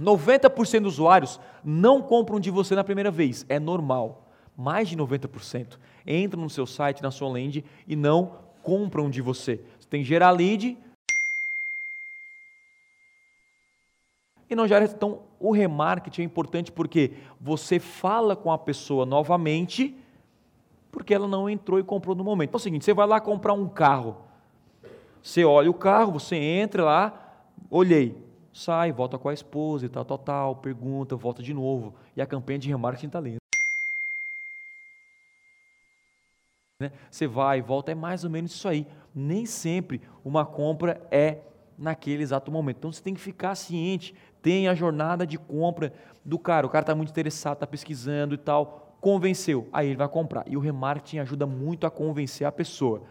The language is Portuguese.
90% dos usuários não compram de você na primeira vez, é normal. Mais de 90% entram no seu site, na sua land e não compram de você. Você tem gerar lead e não gera. Então, o remarketing é importante porque você fala com a pessoa novamente porque ela não entrou e comprou no momento. Então é o seguinte, você vai lá comprar um carro. Você olha o carro, você entra lá, olhei, sai, volta com a esposa e tal, tal, tal, pergunta, volta de novo. E a campanha de remarketing está lendo. Né? Você vai, volta, é mais ou menos isso aí. Nem sempre uma compra é naquele exato momento. Então você tem que ficar ciente, tem a jornada de compra do cara. O cara está muito interessado, está pesquisando e tal, convenceu, aí ele vai comprar. E o remarketing ajuda muito a convencer a pessoa.